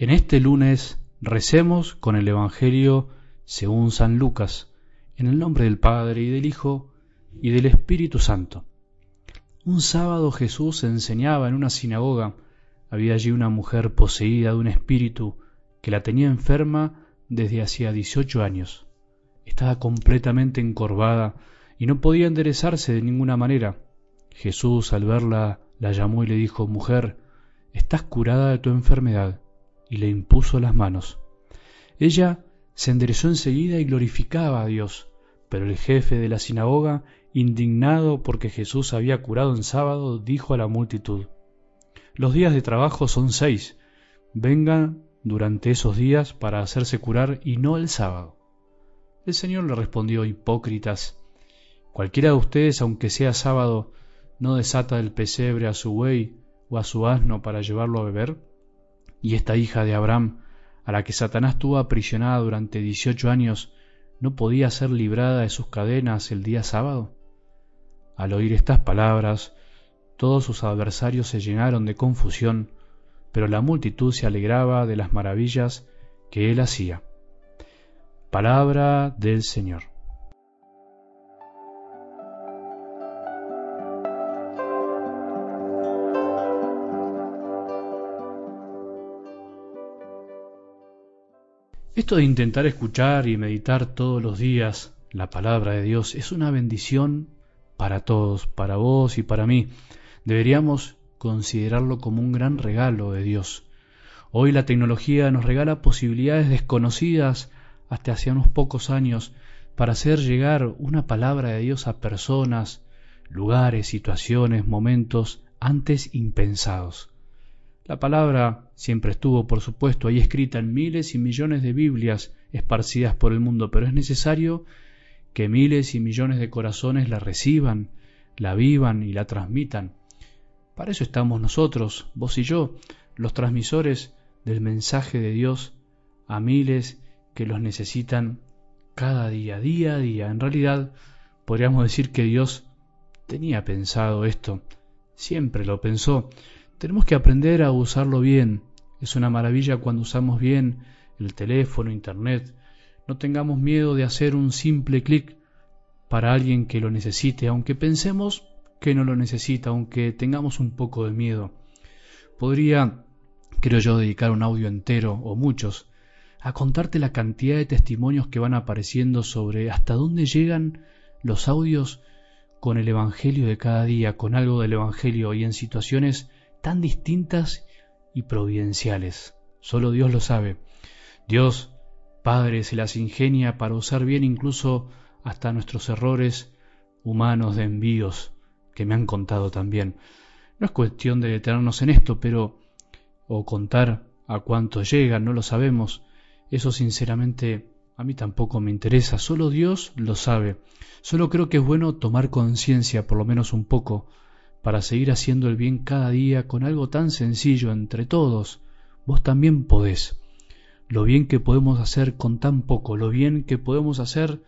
En este lunes recemos con el Evangelio según San Lucas, en el nombre del Padre y del Hijo y del Espíritu Santo. Un sábado Jesús enseñaba en una sinagoga. Había allí una mujer poseída de un espíritu que la tenía enferma desde hacía 18 años. Estaba completamente encorvada y no podía enderezarse de ninguna manera. Jesús al verla la llamó y le dijo, Mujer, estás curada de tu enfermedad, y le impuso las manos. Ella se enderezó enseguida y glorificaba a Dios, pero el jefe de la sinagoga, indignado porque Jesús había curado en sábado, dijo a la multitud, Los días de trabajo son seis, vengan durante esos días para hacerse curar y no el sábado. El Señor le respondió, Hipócritas, cualquiera de ustedes, aunque sea sábado, no desata del pesebre a su buey o a su asno para llevarlo a beber? ¿Y esta hija de Abraham, a la que Satanás tuvo aprisionada durante dieciocho años, no podía ser librada de sus cadenas el día sábado? Al oír estas palabras, todos sus adversarios se llenaron de confusión, pero la multitud se alegraba de las maravillas que él hacía. Palabra del Señor. Esto de intentar escuchar y meditar todos los días la palabra de Dios es una bendición para todos, para vos y para mí. Deberíamos considerarlo como un gran regalo de Dios. Hoy la tecnología nos regala posibilidades desconocidas hasta hace unos pocos años para hacer llegar una palabra de Dios a personas, lugares, situaciones, momentos antes impensados. La palabra siempre estuvo, por supuesto, ahí escrita en miles y millones de Biblias esparcidas por el mundo, pero es necesario que miles y millones de corazones la reciban, la vivan y la transmitan. Para eso estamos nosotros, vos y yo, los transmisores del mensaje de Dios a miles que los necesitan cada día, día a día. En realidad, podríamos decir que Dios tenía pensado esto, siempre lo pensó, tenemos que aprender a usarlo bien. Es una maravilla cuando usamos bien el teléfono, internet. No tengamos miedo de hacer un simple clic para alguien que lo necesite, aunque pensemos que no lo necesita, aunque tengamos un poco de miedo. Podría, creo yo, dedicar un audio entero, o muchos, a contarte la cantidad de testimonios que van apareciendo sobre hasta dónde llegan los audios con el Evangelio de cada día, con algo del Evangelio y en situaciones tan distintas y providenciales. Solo Dios lo sabe. Dios, Padre, se las ingenia para usar bien incluso hasta nuestros errores humanos de envíos que me han contado también. No es cuestión de detenernos en esto, pero o contar a cuánto llegan, no lo sabemos. Eso sinceramente a mí tampoco me interesa, solo Dios lo sabe. Solo creo que es bueno tomar conciencia, por lo menos un poco, para seguir haciendo el bien cada día con algo tan sencillo entre todos, vos también podés. Lo bien que podemos hacer con tan poco, lo bien que podemos hacer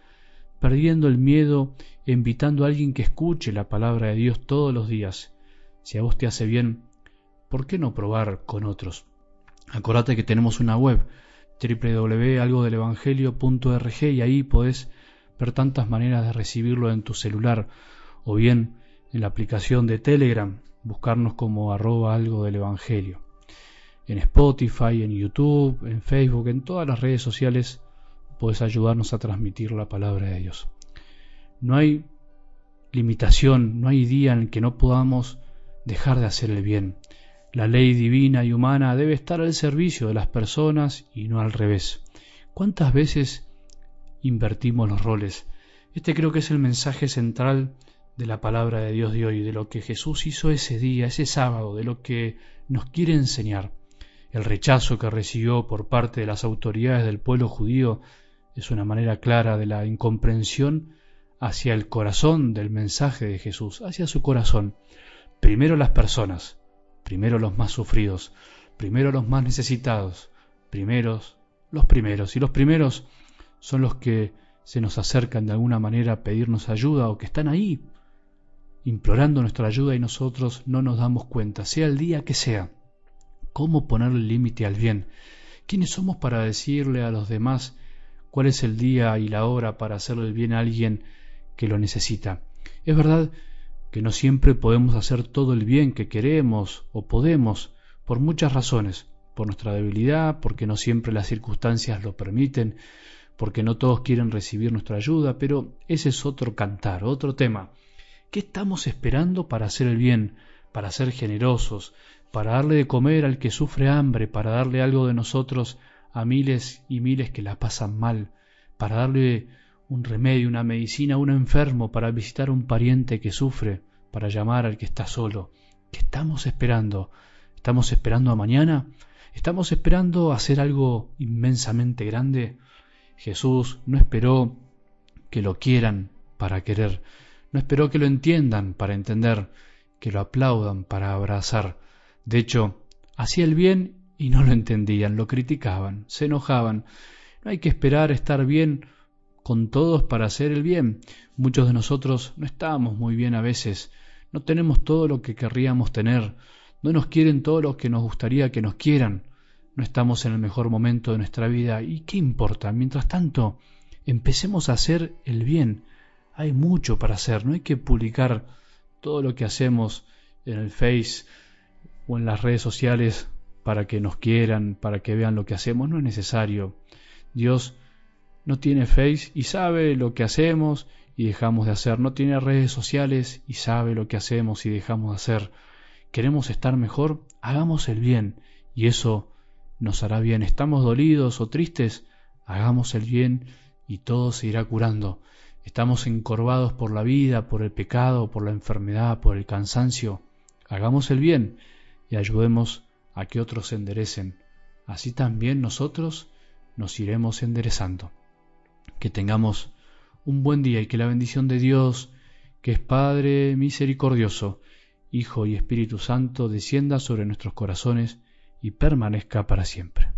perdiendo el miedo, invitando a alguien que escuche la palabra de Dios todos los días. Si a vos te hace bien, ¿por qué no probar con otros? Acordate que tenemos una web www.algodelevangelio.org y ahí podés ver tantas maneras de recibirlo en tu celular o bien en la aplicación de Telegram, buscarnos como arroba algo del Evangelio. En Spotify, en YouTube, en Facebook, en todas las redes sociales puedes ayudarnos a transmitir la palabra de Dios. No hay limitación, no hay día en el que no podamos dejar de hacer el bien. La ley divina y humana debe estar al servicio de las personas y no al revés. ¿Cuántas veces invertimos los roles? Este creo que es el mensaje central de la palabra de Dios de hoy, de lo que Jesús hizo ese día, ese sábado, de lo que nos quiere enseñar. El rechazo que recibió por parte de las autoridades del pueblo judío es una manera clara de la incomprensión hacia el corazón del mensaje de Jesús, hacia su corazón. Primero las personas, primero los más sufridos, primero los más necesitados, primeros los primeros. Y los primeros son los que se nos acercan de alguna manera a pedirnos ayuda o que están ahí implorando nuestra ayuda y nosotros no nos damos cuenta, sea el día que sea. ¿Cómo ponerle límite al bien? ¿Quiénes somos para decirle a los demás cuál es el día y la hora para hacerle el bien a alguien que lo necesita? Es verdad que no siempre podemos hacer todo el bien que queremos o podemos, por muchas razones, por nuestra debilidad, porque no siempre las circunstancias lo permiten, porque no todos quieren recibir nuestra ayuda, pero ese es otro cantar, otro tema. ¿Qué estamos esperando para hacer el bien, para ser generosos, para darle de comer al que sufre hambre, para darle algo de nosotros a miles y miles que la pasan mal, para darle un remedio, una medicina a un enfermo, para visitar a un pariente que sufre, para llamar al que está solo. ¿Qué estamos esperando? ¿Estamos esperando a mañana? ¿Estamos esperando hacer algo inmensamente grande? Jesús no esperó que lo quieran para querer, no esperó que lo entiendan para entender, que lo aplaudan para abrazar. De hecho, hacía el bien y no lo entendían, lo criticaban, se enojaban. No hay que esperar estar bien con todos para hacer el bien. Muchos de nosotros no estamos muy bien a veces, no tenemos todo lo que querríamos tener, no nos quieren todo lo que nos gustaría que nos quieran, no estamos en el mejor momento de nuestra vida. ¿Y qué importa? Mientras tanto, empecemos a hacer el bien. Hay mucho para hacer, no hay que publicar todo lo que hacemos en el Face o en las redes sociales para que nos quieran, para que vean lo que hacemos, no es necesario. Dios no tiene Face y sabe lo que hacemos y dejamos de hacer, no tiene redes sociales y sabe lo que hacemos y dejamos de hacer. Queremos estar mejor, hagamos el bien y eso nos hará bien. Estamos dolidos o tristes, hagamos el bien y todo se irá curando. Estamos encorvados por la vida, por el pecado, por la enfermedad, por el cansancio. Hagamos el bien y ayudemos a que otros se enderecen. Así también nosotros nos iremos enderezando. Que tengamos un buen día y que la bendición de Dios, que es Padre misericordioso, Hijo y Espíritu Santo, descienda sobre nuestros corazones y permanezca para siempre.